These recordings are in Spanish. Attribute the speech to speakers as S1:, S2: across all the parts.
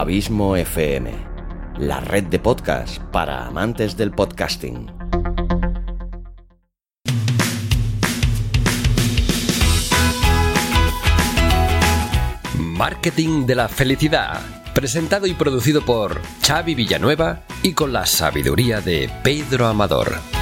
S1: Abismo FM, la red de podcast para amantes del podcasting.
S2: Marketing de la felicidad, presentado y producido por Xavi Villanueva y con la sabiduría de Pedro Amador.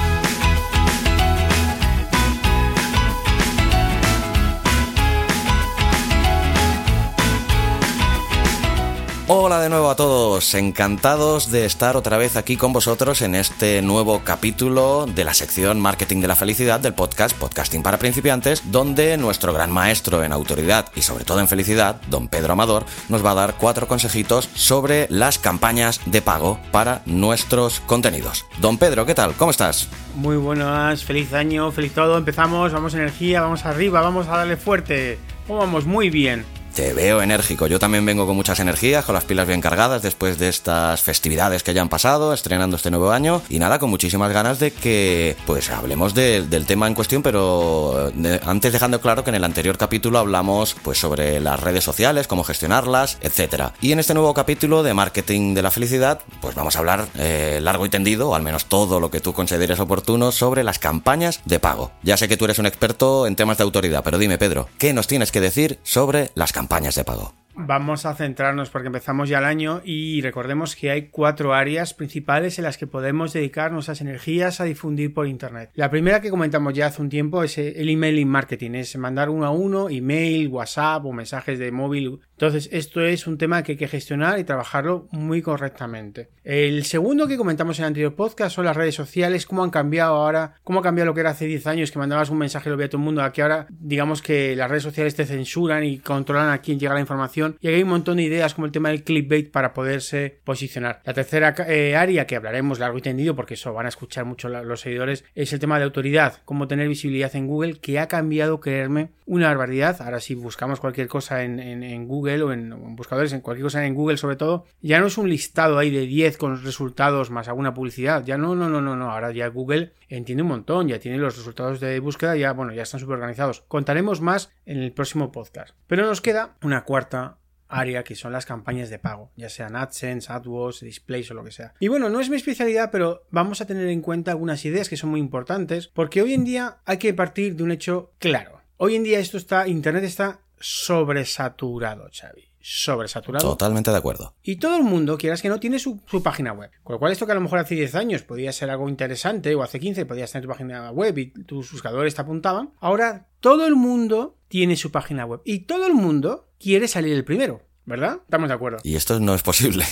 S1: Hola de nuevo a todos, encantados de estar otra vez aquí con vosotros en este nuevo capítulo de la sección Marketing de la Felicidad del podcast Podcasting para Principiantes, donde nuestro gran maestro en autoridad y sobre todo en felicidad, don Pedro Amador, nos va a dar cuatro consejitos sobre las campañas de pago para nuestros contenidos. Don Pedro, ¿qué tal? ¿Cómo estás?
S3: Muy buenas, feliz año, feliz todo, empezamos, vamos energía, vamos arriba, vamos a darle fuerte. Vamos muy bien.
S1: Te veo enérgico. Yo también vengo con muchas energías, con las pilas bien cargadas después de estas festividades que ya han pasado, estrenando este nuevo año. Y nada, con muchísimas ganas de que, pues, hablemos del tema en cuestión, pero antes dejando claro que en el anterior capítulo hablamos, pues, sobre las redes sociales, cómo gestionarlas, etcétera. Y en este nuevo capítulo de marketing de la felicidad, pues vamos a hablar eh, largo y tendido, o al menos todo lo que tú consideres oportuno, sobre las campañas de pago. Ya sé que tú eres un experto en temas de autoridad, pero dime, Pedro, ¿qué nos tienes que decir sobre las campañas? Campañas de pago.
S3: Vamos a centrarnos porque empezamos ya el año y recordemos que hay cuatro áreas principales en las que podemos dedicar nuestras energías a difundir por Internet. La primera que comentamos ya hace un tiempo es el emailing marketing, es mandar uno a uno, email, WhatsApp o mensajes de móvil. Entonces esto es un tema que hay que gestionar y trabajarlo muy correctamente. El segundo que comentamos en el anterior podcast son las redes sociales, cómo han cambiado ahora, cómo ha cambiado lo que era hace 10 años que mandabas un mensaje y lo veía todo el mundo, aquí ahora digamos que las redes sociales te censuran y controlan a quién llega la información y hay un montón de ideas como el tema del clickbait para poderse posicionar. La tercera eh, área que hablaremos largo y tendido porque eso van a escuchar mucho los seguidores es el tema de autoridad, cómo tener visibilidad en Google que ha cambiado, creerme, una barbaridad. Ahora si buscamos cualquier cosa en, Google o en, buscadores, en cualquier cosa en Google sobre todo, ya no es un listado ahí de 10 con resultados más alguna publicidad, ya no, no, no, no, no, ahora ya Google entiende un montón, ya tiene los resultados de búsqueda, ya, bueno, ya están súper organizados. Contaremos más en el próximo podcast. Pero nos queda una cuarta área que son las campañas de pago, ya sean AdSense, AdWords, Displays o lo que sea. Y bueno, no es mi especialidad, pero vamos a tener en cuenta algunas ideas que son muy importantes, porque hoy en día hay que partir de un hecho claro. Hoy en día esto está, Internet está sobresaturado, Xavi sobresaturado.
S1: Totalmente de acuerdo.
S3: Y todo el mundo, quieras que no, tiene su, página web. Con lo cual, esto que a lo mejor hace 10 años podía ser algo interesante, o hace 15 podías tener tu página web y tus buscadores te apuntaban, ahora todo el mundo tiene su página web. Y todo el mundo quiere salir el primero. ¿Verdad? Estamos de acuerdo.
S1: Y esto no es posible.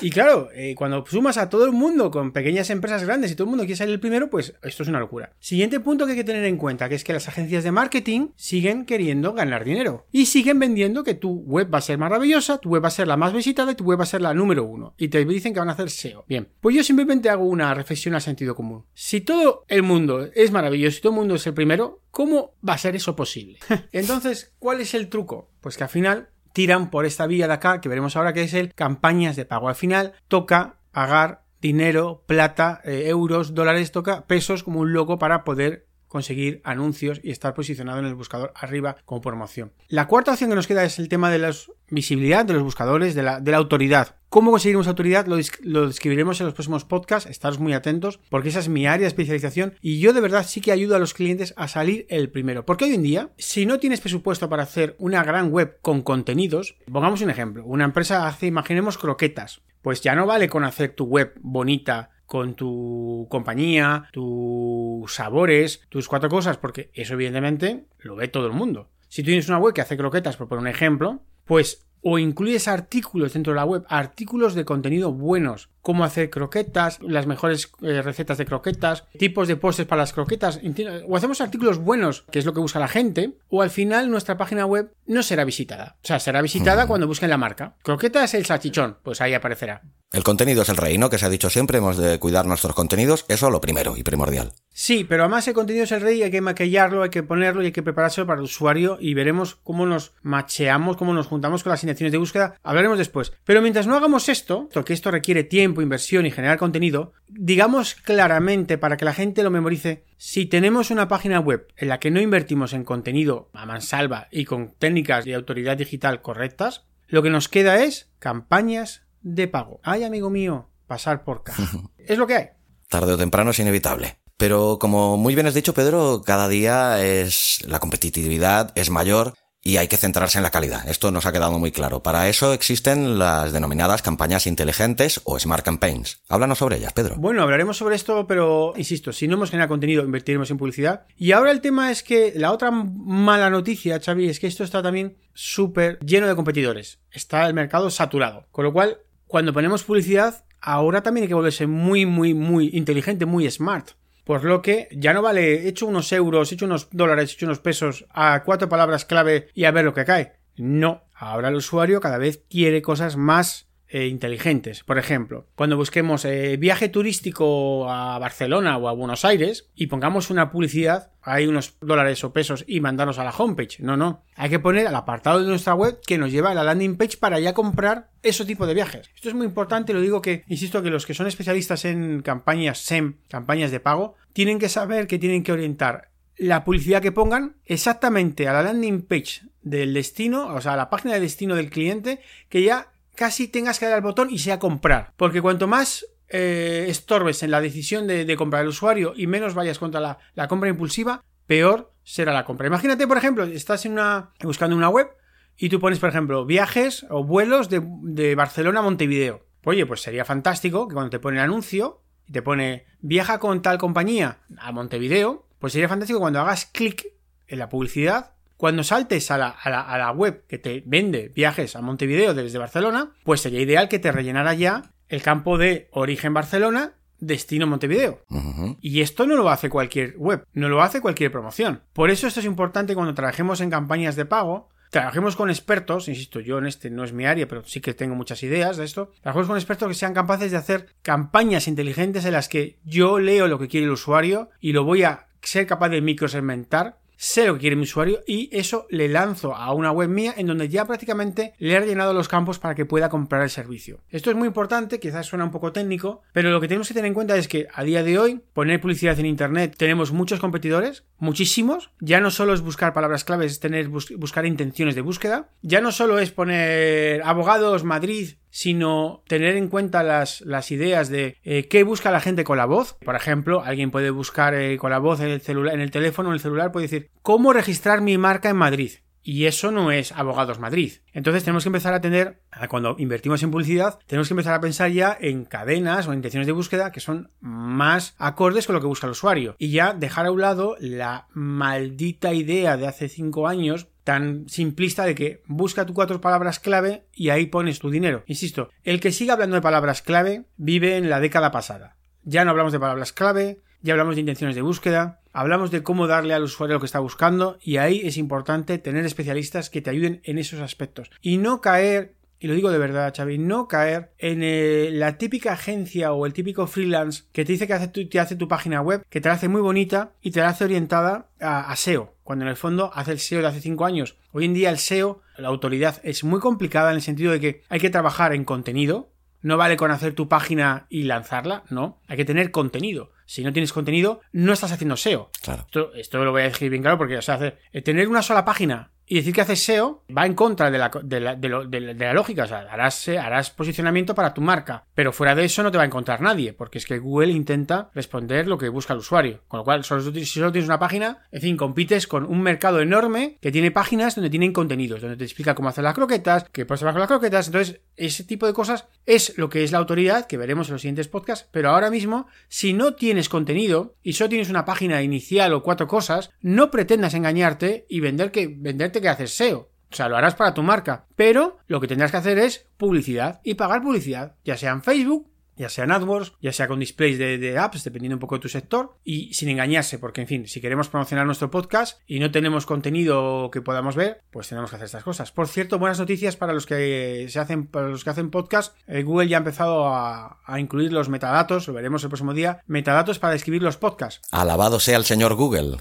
S3: Y claro, eh, cuando sumas a todo el mundo con pequeñas empresas grandes y todo el mundo quiere salir el primero, pues esto es una locura. Siguiente punto que hay que tener en cuenta, que es que las agencias de marketing siguen queriendo ganar dinero. Y siguen vendiendo que tu web va a ser maravillosa, tu web va a ser la más visitada y tu web va a ser la número uno. Y te dicen que van a hacer SEO. Bien, pues yo simplemente hago una reflexión al sentido común. Si todo el mundo es maravilloso y todo el mundo es el primero, ¿cómo va a ser eso posible? Entonces, ¿cuál es el truco? Pues que al final tiran por esta vía de acá, que veremos ahora que es el campañas de pago. Al final toca pagar dinero, plata, eh, euros, dólares, toca pesos como un loco para poder conseguir anuncios y estar posicionado en el buscador arriba como promoción. La cuarta opción que nos queda es el tema de la visibilidad de los buscadores, de la, autoridad. ¿Cómo conseguiremos autoridad? Lo, lo, describiremos en los próximos podcasts, estaros muy atentos, porque esa es mi área de especialización y yo de verdad sí que ayudo a los clientes a salir el primero. Porque hoy en día, si no tienes presupuesto para hacer una gran web con contenidos, pongamos un ejemplo, una empresa hace, imaginemos, croquetas. Pues ya no vale con hacer tu web bonita, con tu compañía, tus sabores, tus cuatro cosas, porque eso evidentemente lo ve todo el mundo. Si tú tienes una web que hace croquetas, por poner un ejemplo, pues o incluyes artículos dentro de la web, artículos de contenido buenos, cómo hacer croquetas, las mejores eh, recetas de croquetas, tipos de postres para las croquetas, o hacemos artículos buenos, que es lo que busca la gente, o al final nuestra página web no será visitada. O sea, será visitada cuando busquen la marca. Croquetas el salchichón, pues ahí aparecerá.
S1: El contenido es el rey, ¿no? Que se ha dicho siempre, hemos de cuidar nuestros contenidos, eso lo primero y primordial.
S3: Sí, pero además el contenido es el rey, hay que maquillarlo, hay que ponerlo y hay que preparárselo para el usuario y veremos cómo nos macheamos, cómo nos juntamos con las intenciones de búsqueda, hablaremos después. Pero mientras no hagamos esto, porque esto requiere tiempo, inversión y generar contenido, digamos claramente para que la gente lo memorice, si tenemos una página web en la que no invertimos en contenido a mansalva y con técnicas de autoridad digital correctas, lo que nos queda es campañas de pago. Ay, amigo mío, pasar por caja. es lo que hay.
S1: Tarde o temprano es inevitable. Pero como muy bien has dicho, Pedro, cada día es la competitividad es mayor y hay que centrarse en la calidad. Esto nos ha quedado muy claro. Para eso existen las denominadas campañas inteligentes o Smart Campaigns. Háblanos sobre ellas, Pedro.
S3: Bueno, hablaremos sobre esto, pero insisto, si no hemos generado contenido, invertiremos en publicidad. Y ahora el tema es que la otra mala noticia, Xavi, es que esto está también súper lleno de competidores. Está el mercado saturado. Con lo cual, cuando ponemos publicidad, ahora también hay que volverse muy, muy, muy inteligente, muy smart. Por lo que ya no vale, hecho unos euros, hecho unos dólares, hecho unos pesos a cuatro palabras clave y a ver lo que cae. No, ahora el usuario cada vez quiere cosas más eh, inteligentes. Por ejemplo, cuando busquemos eh, viaje turístico a Barcelona o a Buenos Aires y pongamos una publicidad, hay unos dólares o pesos y mandarnos a la homepage. No, no. Hay que poner al apartado de nuestra web que nos lleva a la landing page para ya comprar ese tipo de viajes. Esto es muy importante, lo digo que, insisto, que los que son especialistas en campañas SEM, campañas de pago, tienen que saber que tienen que orientar la publicidad que pongan exactamente a la landing page del destino, o sea, a la página de destino del cliente, que ya casi tengas que dar al botón y sea comprar. Porque cuanto más eh, estorbes en la decisión de, comprar el usuario y menos vayas contra la, compra impulsiva, peor será la compra. Imagínate, por ejemplo, estás en una, buscando una web y tú pones, por ejemplo, viajes o vuelos de, de Barcelona a Montevideo. Oye, pues sería fantástico que cuando te pone el anuncio y te pone viaja con tal compañía a Montevideo, pues sería fantástico cuando hagas clic en la publicidad cuando saltes a la, web que te vende viajes a Montevideo desde Barcelona, pues sería ideal que te rellenara ya el campo de origen Barcelona, destino Montevideo. Y esto no lo hace cualquier web, no lo hace cualquier promoción. Por eso esto es importante cuando trabajemos en campañas de pago, trabajemos con expertos, insisto, yo en este no es mi área, pero sí que tengo muchas ideas de esto, trabajemos con expertos que sean capaces de hacer campañas inteligentes en las que yo leo lo que quiere el usuario y lo voy a ser capaz de microsegmentar sé lo que quiere mi usuario y eso le lanzo a una web mía en donde ya prácticamente le he rellenado los campos para que pueda comprar el servicio. Esto es muy importante, quizás suena un poco técnico, pero lo que tenemos que tener en cuenta es que a día de hoy poner publicidad en internet tenemos muchos competidores, muchísimos, ya no solo es buscar palabras claves, es tener buscar intenciones de búsqueda, ya no solo es poner abogados Madrid sino tener en cuenta las, las ideas de eh, qué busca la gente con la voz. Por ejemplo, alguien puede buscar eh, con la voz en el, celular, en el teléfono, en el celular, puede decir, ¿cómo registrar mi marca en Madrid? Y eso no es Abogados Madrid. Entonces tenemos que empezar a tener, cuando invertimos en publicidad, tenemos que empezar a pensar ya en cadenas o intenciones de búsqueda que son más acordes con lo que busca el usuario. Y ya dejar a un lado la maldita idea de hace cinco años tan simplista de que busca tus cuatro palabras clave y ahí pones tu dinero. Insisto, el que siga hablando de palabras clave vive en la década pasada. Ya no hablamos de palabras clave, ya hablamos de intenciones de búsqueda, hablamos de cómo darle al usuario lo que está buscando y ahí es importante tener especialistas que te ayuden en esos aspectos y no caer y lo digo de verdad, Xavi, no caer en eh, la típica agencia o el típico freelance que te dice que hace tu, te hace tu página web, que te la hace muy bonita y te la hace orientada a, SEO, cuando en el fondo hace el SEO de hace cinco años. Hoy en día el SEO, la autoridad, es muy complicada en el sentido de que hay que trabajar en contenido, no vale con hacer tu página y lanzarla, no. Hay que tener contenido. Si no tienes contenido, no estás haciendo SEO.
S1: Claro.
S3: Esto, lo voy a decir bien claro porque, o sea, tener una sola página y decir que haces SEO va en contra de la, de la, de la lógica. O sea, harás, harás posicionamiento para tu marca. Pero fuera de eso no te va a encontrar nadie. Porque es que Google intenta responder lo que busca el usuario. Con lo cual, si solo tienes una página, en fin, compites con un mercado enorme que tiene páginas donde tienen contenidos, donde te explica cómo hacer las croquetas, qué puedes hacer con las croquetas. Entonces, ese tipo de cosas es lo que es la autoridad, que veremos en los siguientes podcasts. Pero ahora mismo, si no tienes contenido y solo tienes una página inicial o cuatro cosas, no pretendas engañarte y vender que, vender que haces SEO. O sea, lo harás para tu marca. Pero lo que tendrás que hacer es publicidad y pagar publicidad, ya sea en Facebook, ya sea en AdWords, ya sea con displays de, apps, dependiendo un poco de tu sector, y sin engañarse, porque en fin, si queremos promocionar nuestro podcast y no tenemos contenido que podamos ver, pues tenemos que hacer estas cosas. Por cierto, buenas noticias para los que se hacen, para los que hacen podcast. Eh, Google ya ha empezado a, incluir los metadatos, lo veremos el próximo día, metadatos para escribir los podcasts.
S1: Alabado sea el señor Google.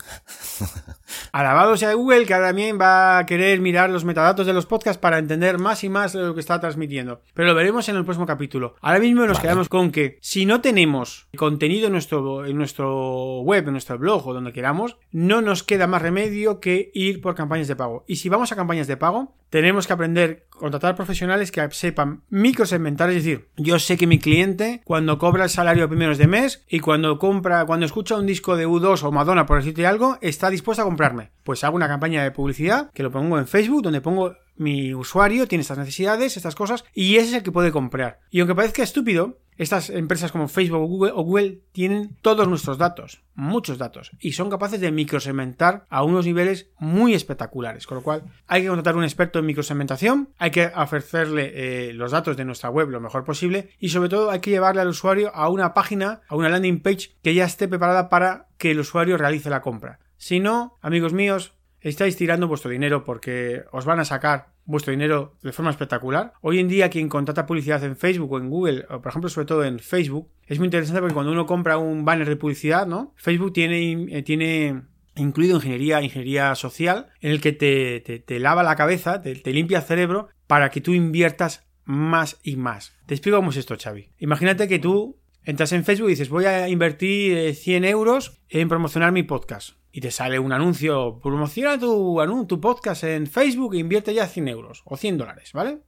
S3: Alabado sea Google, que también va a querer mirar los metadatos de los podcasts para entender más y más lo que está transmitiendo. Pero lo veremos en el próximo capítulo. Ahora mismo nos quedamos con que si no tenemos contenido en nuestro, en nuestro web, en nuestro blog o donde queramos, no nos queda más remedio que ir por campañas de pago. Y si vamos a campañas de pago, tenemos que aprender a contratar profesionales que sepan microsegmentar, es decir, yo sé que mi cliente cuando cobra el salario a primeros de mes y cuando compra, cuando escucha un disco de U2 o Madonna, por decirte algo, está dispuesto a comprarme. Pues hago una campaña de publicidad que lo pongo en Facebook, donde pongo mi usuario tiene estas necesidades, estas cosas, y ese es el que puede comprar. Y aunque parezca estúpido, estas empresas como Facebook o Google, o Google, tienen todos nuestros datos, muchos datos, y son capaces de microsegmentar a unos niveles muy espectaculares. Con lo cual, hay que contratar un experto en microsegmentación, hay que ofrecerle eh, los datos de nuestra web lo mejor posible, y sobre todo hay que llevarle al usuario a una página, a una landing page que ya esté preparada para que el usuario realice la compra. Si no, amigos míos, estáis tirando vuestro dinero porque os van a sacar vuestro dinero de forma espectacular. Hoy en día quien contrata publicidad en Facebook o en Google, o por ejemplo sobre todo en Facebook, es muy interesante porque cuando uno compra un banner de publicidad, ¿no? Facebook tiene, eh, tiene incluido ingeniería, ingeniería social, en el que te, te, lava la cabeza, te, limpia el cerebro para que tú inviertas más y más. Te explico cómo es esto, Xavi. Imagínate que tú entras en Facebook y dices voy a invertir 100 eh, euros en promocionar mi podcast y te sale un anuncio, promociona tu, tu podcast en Facebook e invierte ya 100 euros o 100 dólares, ¿vale?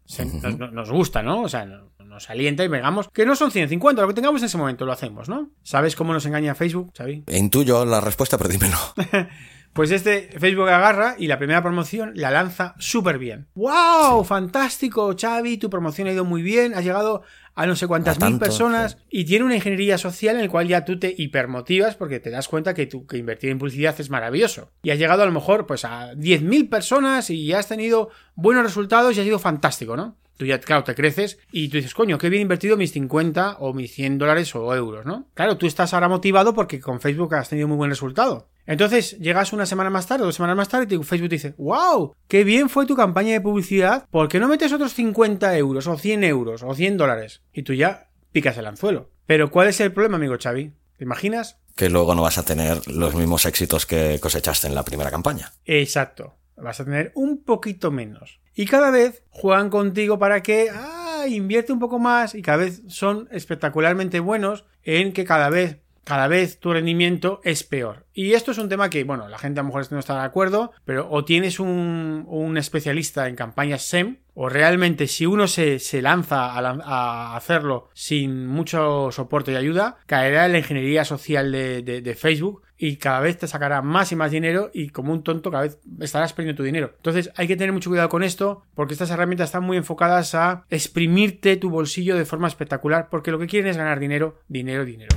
S3: nos, gusta, ¿no? O sea, nos alienta y vengamos que no son 150, lo que tengamos en ese momento lo hacemos, ¿no? ¿Sabes cómo nos engaña Facebook, Xavi?
S1: Intuyo la respuesta, pero dímelo.
S3: Pues este Facebook agarra y la primera promoción la lanza súper bien. ¡Wow! Fantástico, Xavi, tu promoción ha ido muy bien, has llegado a no sé cuántas mil personas y tiene una ingeniería social en la cual ya tú te hipermotivas porque te das cuenta que, tú, que invertir en publicidad es maravilloso. Y has llegado a lo mejor pues a 10.000 personas y has tenido buenos resultados y ha sido fantástico, ¿no? Tú ya, claro, te creces y tú dices, coño, qué bien invertido mis 50 o mis 100 dólares o euros, ¿no? Claro, tú estás ahora motivado porque con Facebook has tenido muy buen resultado. Entonces llegas una semana más tarde, dos semanas más tarde, y Facebook te dice, wow, qué bien fue tu campaña de publicidad, ¿por qué no metes otros 50 euros o 100 euros o 100 dólares? Y tú ya picas el anzuelo. Pero ¿cuál es el problema, amigo Xavi? ¿Te imaginas?
S1: Que luego no vas a tener los mismos éxitos que cosechaste en la primera campaña.
S3: Exacto. Vas a tener un poquito menos. Y cada vez juegan contigo para que, ah, invierte un poco más y cada vez son espectacularmente buenos en que cada vez cada vez tu rendimiento es peor. Y esto es un tema que, bueno, la gente a lo mejor no está de acuerdo, pero o tienes un, especialista en campañas SEM, o realmente si uno se, lanza a, a, hacerlo sin mucho soporte y ayuda, caerá en la ingeniería social de, de, de, Facebook y cada vez te sacará más y más dinero y como un tonto cada vez estarás perdiendo tu dinero. Entonces hay que tener mucho cuidado con esto porque estas herramientas están muy enfocadas a exprimirte tu bolsillo de forma espectacular porque lo que quieren es ganar dinero, dinero, dinero.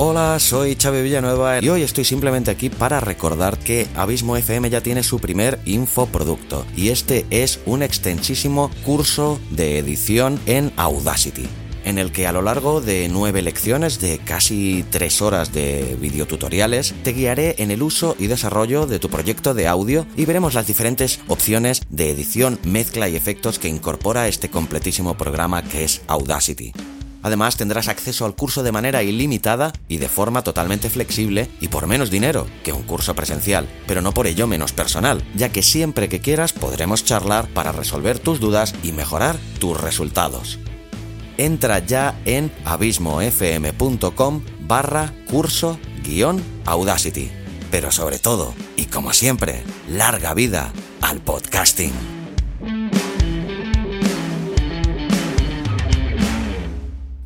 S1: Hola, soy Chávez Villanueva y hoy estoy simplemente aquí para recordar que Abismo FM ya tiene su primer infoproducto y este es un extensísimo curso de edición en Audacity en el que a lo largo de nueve lecciones de casi tres horas de videotutoriales te guiaré en el uso y desarrollo de tu proyecto de audio y veremos las diferentes opciones de edición, mezcla y efectos que incorpora este completísimo programa que es Audacity. Además tendrás acceso al curso de manera ilimitada y de forma totalmente flexible y por menos dinero que un curso presencial, pero no por ello menos personal, ya que siempre que quieras podremos charlar para resolver tus dudas y mejorar tus resultados. Entra ya en abismofm.com barra curso guion Audacity. Pero sobre todo, y como siempre, larga vida al podcasting.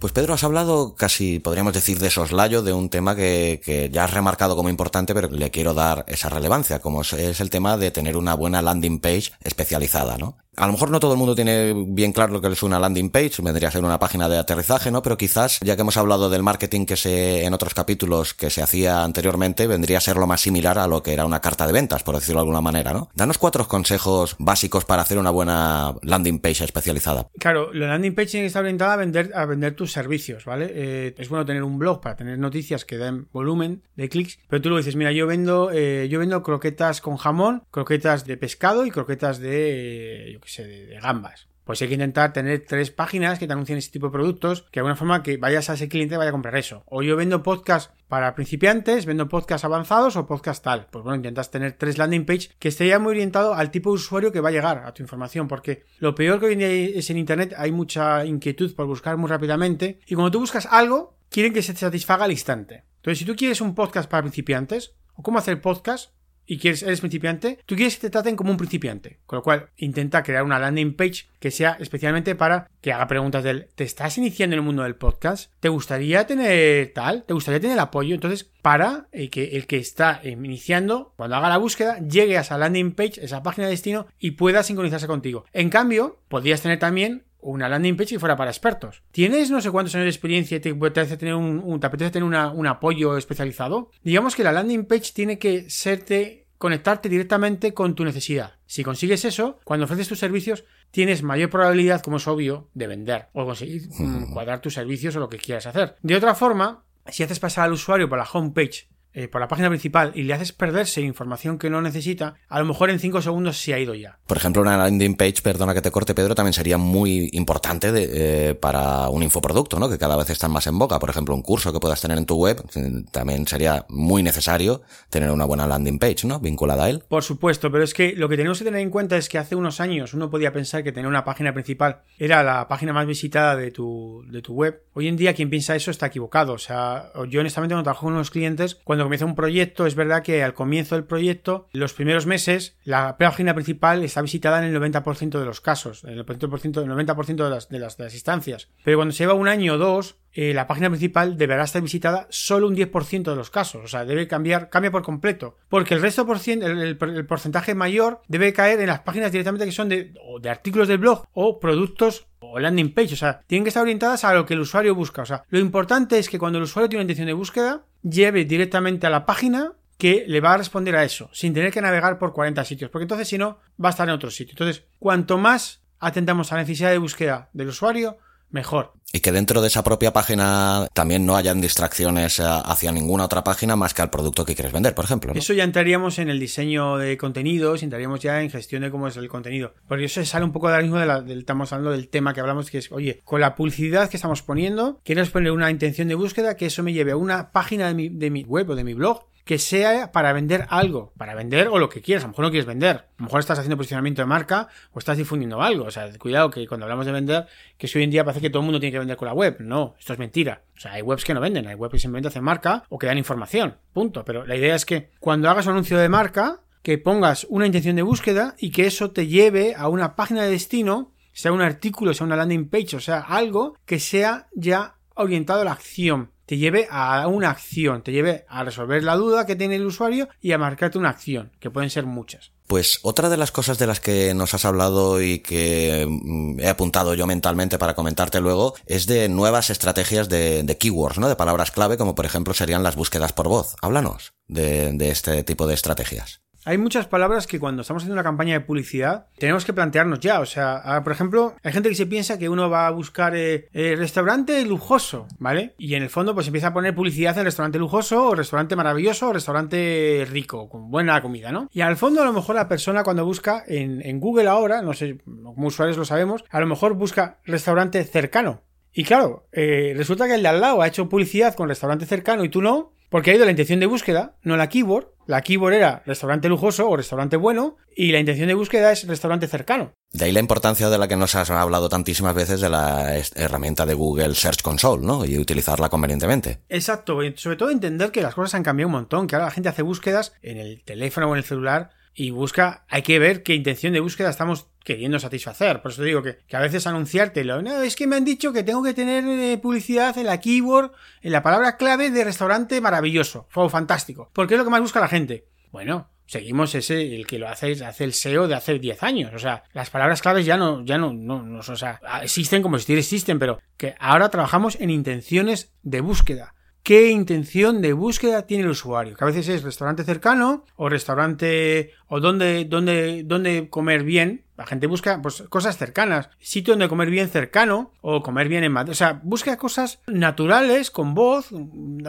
S1: Pues Pedro, has hablado casi, podríamos decir, de soslayo de un tema que, ya has remarcado como importante, pero le quiero dar esa relevancia, como es el tema de tener una buena landing page especializada, ¿no? A lo mejor no todo el mundo tiene bien claro lo que es una landing page, vendría a ser una página de aterrizaje, ¿no? Pero quizás, ya que hemos hablado del marketing que se, en otros capítulos que se hacía anteriormente, vendría a ser lo más similar a lo que era una carta de ventas, por decirlo de alguna manera, ¿no? Danos cuatro consejos básicos para hacer una buena landing page especializada.
S3: Claro, la landing page estar orientada a vender, a vender tus servicios, ¿vale? Eh, es bueno tener un blog para tener noticias que den volumen de clics, pero tú lo dices, mira, yo vendo, eh, yo vendo croquetas con jamón, croquetas de pescado y croquetas de, que sé, de, gambas. pues hay que intentar tener tres páginas que te anuncien ese tipo de productos, que de alguna forma que vayas a ese cliente y vaya a comprar eso. O yo vendo podcast para principiantes, vendo podcast avanzados o podcast tal. Pues bueno, intentas tener tres landing page que esté ya muy orientado al tipo de usuario que va a llegar a tu información, porque lo peor que hoy en día es en internet, hay mucha inquietud por buscar muy rápidamente, y cuando tú buscas algo, quieren que se te satisfaga al instante. Entonces, si tú quieres un podcast para principiantes, o cómo hacer podcast, y quieres, eres principiante, tú quieres que te traten como un principiante. Con lo cual, intenta crear una landing page que sea especialmente para que haga preguntas del ¿te estás iniciando en el mundo del podcast? ¿Te gustaría tener tal? ¿Te gustaría tener apoyo? Entonces, para que el que está iniciando, cuando haga la búsqueda, llegue a esa landing page, esa página de destino, y pueda sincronizarse contigo. En cambio, podrías tener también una landing page que fuera para expertos. ¿Tienes no sé cuántos años de experiencia y te apetece tener un, te apetece tener un apoyo especializado? Digamos que la landing page tiene que serte conectarte directamente con tu necesidad. Si consigues eso, cuando ofreces tus servicios, tienes mayor probabilidad, como es obvio, de vender o conseguir mm, cuadrar tus servicios o lo que quieras hacer. De otra forma, si haces pasar al usuario por la homepage eh, por la página principal y le haces perderse información que no necesita, a lo mejor en 5 segundos se ha ido ya.
S1: Por ejemplo, una landing page, perdona que te corte Pedro, también sería muy importante eh, para un infoproducto, ¿no? Que cada vez están más en boca. Por ejemplo, un curso que puedas tener en tu web, también sería muy necesario tener una buena landing page, ¿no? Vinculada a él.
S3: Por supuesto, pero es que lo que tenemos que tener en cuenta es que hace unos años uno podía pensar que tener una página principal era la página más visitada de tu, de tu web. Hoy en día quien piensa eso está equivocado. O sea, yo honestamente cuando trabajo con unos clientes, cuando comienza un proyecto, es verdad que al comienzo del proyecto, los primeros meses, la página principal está visitada en el 90% de los casos, en el 90%, el 90 de las, de, las, instancias. Pero cuando se lleva un año o dos, eh, la página principal deberá estar visitada solo un 10% de los casos. O sea, debe cambiar, cambia por completo. Porque el resto por cien, el, porcentaje mayor debe caer en las páginas directamente que son de, de artículos del blog o productos o landing page. O sea, tienen que estar orientadas a lo que el usuario busca. O sea, lo importante es que cuando el usuario tiene una intención de búsqueda, lleve directamente a la página que le va a responder a eso, sin tener que navegar por 40 sitios. Porque entonces, si no, va a estar en otro sitio. Entonces, cuanto más atentamos a la necesidad de búsqueda del usuario, mejor.
S1: Y que dentro de esa propia página también no hayan distracciones eh, hacia ninguna otra página más que al producto que quieres vender, por ejemplo.
S3: Eso ya entraríamos en el diseño de contenidos, entraríamos ya en gestión de cómo es el contenido. Porque eso sale un poco de mismo de la, del, estamos hablando del tema que hablamos, que es, oye, con la publicidad que estamos poniendo, quieres poner una intención de búsqueda que eso me lleve a una página de mi, de mi web o de mi blog que sea para vender algo, para vender o lo que quieras, a lo mejor no quieres vender, a lo mejor estás haciendo posicionamiento de marca o estás difundiendo algo, o sea, cuidado que cuando hablamos de vender, que si hoy en día parece que todo el mundo tiene que vender con la web, no, esto es mentira, o sea, hay webs que no venden, hay webs que simplemente hacen marca o que dan información, punto, pero la idea es que cuando hagas un anuncio de marca, que pongas una intención de búsqueda y que eso te lleve a una página de destino, sea un artículo, sea una landing page, o sea, algo que sea ya orientado a la acción te lleve a una acción, te lleve a resolver la duda que tiene el usuario y a marcarte una acción, que pueden ser muchas.
S1: Pues otra de las cosas de las que nos has hablado y que mm, he apuntado yo mentalmente para comentarte luego es de nuevas estrategias de, keywords, ¿no? De palabras clave, como por ejemplo serían las búsquedas por voz. Háblanos de este tipo de estrategias.
S3: Hay muchas palabras que cuando estamos haciendo una campaña de publicidad tenemos que plantearnos ya. O sea, ah, por ejemplo, hay gente que se piensa que uno va a buscar eh, eh, restaurante lujoso, ¿vale? Y en el fondo pues empieza a poner publicidad en restaurante lujoso o restaurante maravilloso o restaurante rico, con buena comida, ¿no? Y al fondo a lo mejor la persona cuando busca en, en Google ahora, no sé, como usuarios lo sabemos, a lo mejor busca restaurante cercano. Y claro, eh, resulta que el de al lado ha hecho publicidad con restaurante cercano y tú no, porque ha ido la intención de búsqueda, no la keyword. La keyword era restaurante lujoso o restaurante bueno y la intención de búsqueda es restaurante cercano.
S1: De ahí la importancia de la que nos has hablado tantísimas veces de la herramienta de Google Search Console, ¿no? Y utilizarla convenientemente.
S3: Exacto, sobre todo entender que las cosas han cambiado un montón, que ahora la gente hace búsquedas en el teléfono o en el celular y busca, hay que ver qué intención de búsqueda estamos queriendo satisfacer. Por eso digo que, a veces anunciártelo, no, es que me han dicho que tengo que tener eh, publicidad en la keyword, en la palabra clave de restaurante maravilloso, fue fantástico, porque es lo que más busca la gente. Bueno, seguimos ese, el que lo hace, hace el SEO de hace 10 años. O sea, las palabras claves ya no, ya no, no, no, o sea, existen como si existen, pero que ahora trabajamos en intenciones de búsqueda qué intención de búsqueda tiene el usuario, que a veces es restaurante cercano o restaurante o donde, donde, donde comer bien. La gente busca pues, cosas cercanas, sitio donde comer bien cercano o comer bien en Madrid. O sea, busca cosas naturales, con voz,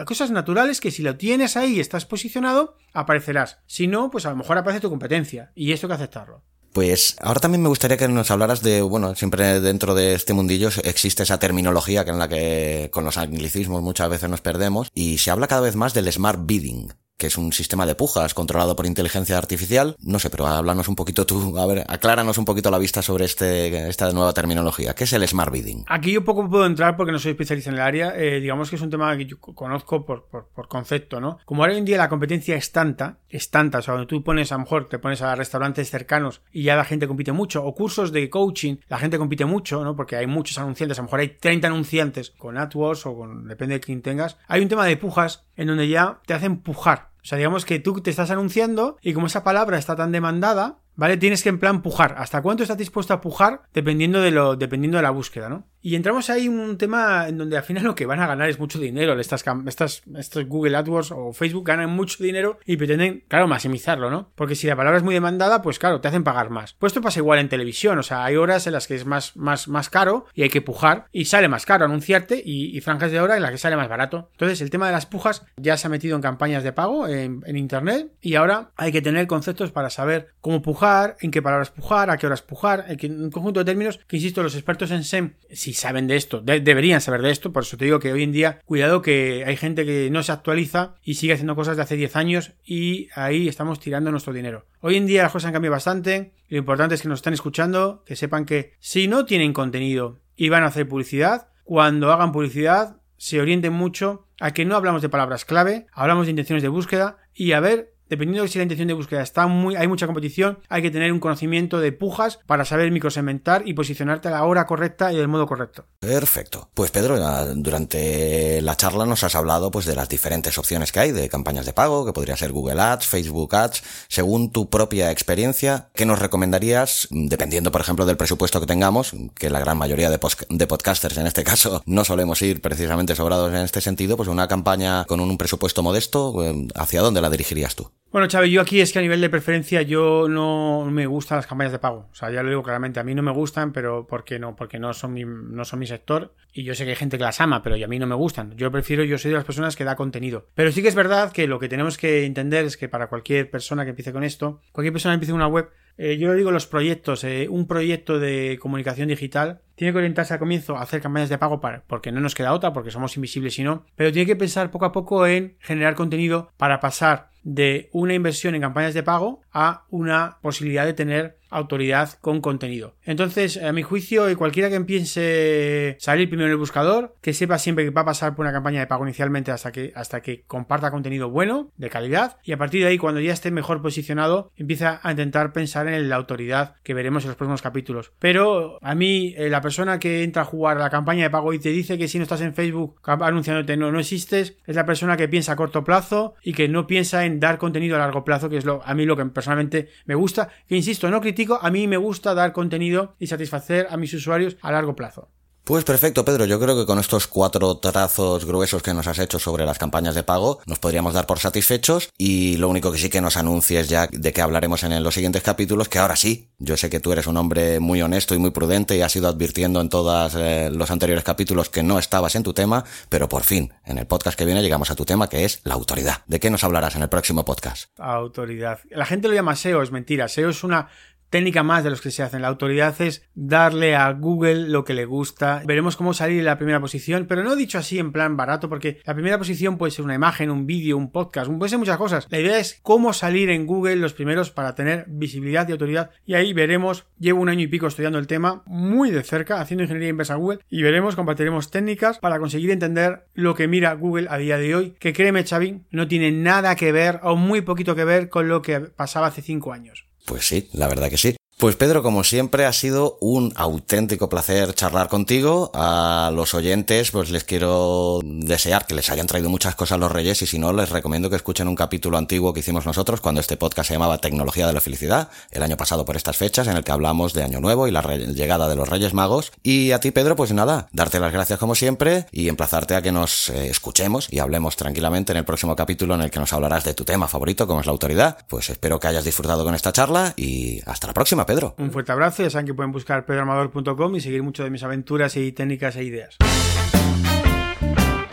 S3: cosas naturales que si lo tienes ahí y estás posicionado, aparecerás. Si no, pues a lo mejor aparece tu competencia y esto hay que aceptarlo.
S1: Pues ahora también me gustaría que nos hablaras de, bueno, siempre dentro de este mundillo existe esa terminología que en la que con los anglicismos muchas veces nos perdemos y se habla cada vez más del smart bidding que es un sistema de pujas controlado por inteligencia artificial. No sé, pero háblanos un poquito tú, a ver, acláranos un poquito la vista sobre este, esta nueva terminología. ¿Qué es el smart bidding?
S3: Aquí yo poco puedo entrar porque no soy especialista en el área. Eh, digamos que es un tema que yo conozco por, por, concepto, ¿no? Como ahora en día la competencia es tanta, es tanta, o sea, cuando tú pones, a lo mejor te pones a restaurantes cercanos y ya la gente compite mucho, o cursos de coaching, la gente compite mucho, ¿no? Porque hay muchos anunciantes, a lo mejor hay 30 anunciantes con AdWords o con, depende de quién tengas. Hay un tema de pujas en donde ya te hacen pujar o sea, digamos que tú te estás anunciando y como esa palabra está tan demandada, ¿vale? Tienes que en plan pujar. ¿Hasta cuánto estás dispuesto a pujar? Dependiendo de lo, dependiendo de la búsqueda, ¿no? Y entramos ahí en un tema en donde al final lo que van a ganar es mucho dinero. Estas, estas, estos Google AdWords o Facebook ganan mucho dinero y pretenden, claro, maximizarlo, ¿no? Porque si la palabra es muy demandada, pues claro, te hacen pagar más. Pues esto pasa igual en televisión. O sea, hay horas en las que es más, más, más caro y hay que pujar y sale más caro anunciarte y, franjas de hora en las que sale más barato. Entonces, el tema de las pujas ya se ha metido en campañas de pago en, en internet y ahora hay que tener conceptos para saber cómo pujar, en qué palabras pujar, a qué horas pujar, en un conjunto de términos que, insisto, los expertos en SEM, si saben de esto, deberían saber de esto, por eso te digo que hoy en día, cuidado que hay gente que no se actualiza y sigue haciendo cosas de hace 10 años y ahí estamos tirando nuestro dinero. Hoy en día las cosas han cambiado bastante, lo importante es que nos están escuchando, que sepan que si no tienen contenido y van a hacer publicidad, cuando hagan publicidad se orienten mucho a que no hablamos de palabras clave, hablamos de intenciones de búsqueda y a ver dependiendo de si la intención de búsqueda está muy, hay mucha competición, hay que tener un conocimiento de pujas para saber microsegmentar y posicionarte a la hora correcta y del modo correcto.
S1: Perfecto. Pues Pedro, durante la charla nos has hablado pues de las diferentes opciones que hay de campañas de pago, que podría ser Google Ads, Facebook Ads. Según tu propia experiencia, ¿qué nos recomendarías, dependiendo por ejemplo del presupuesto que tengamos, que la gran mayoría de, de podcasters en este caso no solemos ir precisamente sobrados en este sentido, pues una campaña con un presupuesto modesto, eh, ¿hacia dónde la dirigirías tú?
S3: Bueno, Chávez, yo aquí es que a nivel de preferencia yo no me gustan las campañas de pago. O sea, ya lo digo claramente, a mí no me gustan, pero ¿por qué no? Porque no son mi, no son mi sector. Y yo sé que hay gente que las ama, pero a mí no me gustan. Yo prefiero, yo soy de las personas que da contenido. Pero sí que es verdad que lo que tenemos que entender es que para cualquier persona que empiece con esto, cualquier persona que empiece una web, eh, yo lo digo los proyectos, eh, un proyecto de comunicación digital tiene que orientarse al comienzo a hacer campañas de pago para, porque no nos queda otra, porque somos invisibles y no, pero tiene que pensar poco a poco en generar contenido para pasar de una inversión en campañas de pago a una posibilidad de tener autoridad con contenido. Entonces, a mi juicio, cualquiera que empiece salir primero en el buscador, que sepa siempre que va a pasar por una campaña de pago inicialmente hasta que, hasta que comparta contenido bueno, de calidad, y a partir de ahí, cuando ya esté mejor posicionado, empieza a intentar pensar en la autoridad que veremos en los próximos capítulos. Pero a mí, eh, la persona que entra a jugar a la campaña de pago y te dice que si no estás en Facebook anunciándote no, no existes, es la persona que piensa a corto plazo y que no piensa en dar contenido a largo plazo, que es lo, a mí lo que personalmente me gusta, que insisto, no critico a mí me gusta dar contenido y satisfacer a mis usuarios a largo plazo.
S1: Pues perfecto, Pedro. Yo creo que con estos cuatro trazos gruesos que nos has hecho sobre las campañas de pago, nos podríamos dar por satisfechos. Y lo único que sí que nos anuncies ya de que hablaremos en los siguientes capítulos, que ahora sí, yo sé que tú eres un hombre muy honesto y muy prudente y has ido advirtiendo en todos eh, los anteriores capítulos que no estabas en tu tema, pero por fin, en el podcast que viene llegamos a tu tema, que es la autoridad. ¿De qué nos hablarás en el próximo podcast?
S3: Autoridad. La gente lo llama SEO, es mentira. SEO es una técnica más de los que se hacen. La autoridad es darle a Google lo que le gusta. Veremos cómo salir en la primera posición, pero no dicho así en plan barato, porque la primera posición puede ser una imagen, un vídeo, un podcast, puede ser muchas cosas. La idea es cómo salir en Google los primeros para tener visibilidad y autoridad. Y ahí veremos, llevo un año y pico estudiando el tema muy de cerca, haciendo ingeniería inversa Google, y veremos, compartiremos técnicas para conseguir entender lo que mira Google a día de hoy, que créeme, Xavi, no tiene nada que ver o muy poquito que ver con lo que pasaba hace cinco años.
S1: Pues sí, la verdad que sí. Pues Pedro, como siempre, ha sido un auténtico placer charlar contigo. A los oyentes, pues les quiero desear que les hayan traído muchas cosas los Reyes y si no, les recomiendo que escuchen un capítulo antiguo que hicimos nosotros cuando este podcast se llamaba Tecnología de la Felicidad, el año pasado por estas fechas, en el que hablamos de Año Nuevo y la llegada de los Reyes Magos. Y a ti, Pedro, pues nada, darte las gracias como siempre y emplazarte a que nos eh, escuchemos y hablemos tranquilamente en el próximo capítulo en el que nos hablarás de tu tema favorito, como es la autoridad. Pues espero que hayas disfrutado con esta charla y hasta la próxima. Pedro.
S3: Un fuerte abrazo, ya saben que pueden buscar pedroamador.com y seguir mucho de mis aventuras y técnicas e ideas.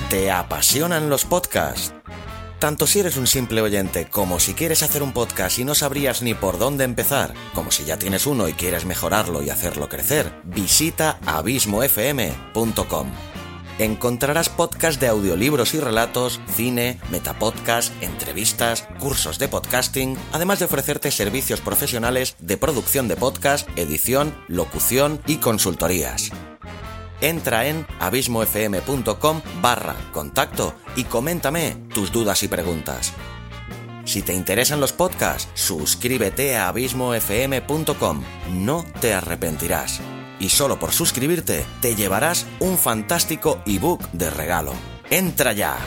S1: ¿Te apasionan los podcasts? Tanto si eres un simple oyente como si quieres hacer un podcast y no sabrías ni por dónde empezar, como si ya tienes uno y quieres mejorarlo y hacerlo crecer, visita abismofm.com. Encontrarás podcasts de audiolibros y relatos, cine, metapodcast, entrevistas, cursos de podcasting, además de ofrecerte servicios profesionales de producción de podcast, edición, locución y consultorías. Entra en abismofm.com barra contacto y coméntame tus dudas y preguntas. Si te interesan los podcasts, suscríbete a abismofm.com. No te arrepentirás. Y solo por suscribirte te llevarás un fantástico ebook de regalo. ¡Entra ya!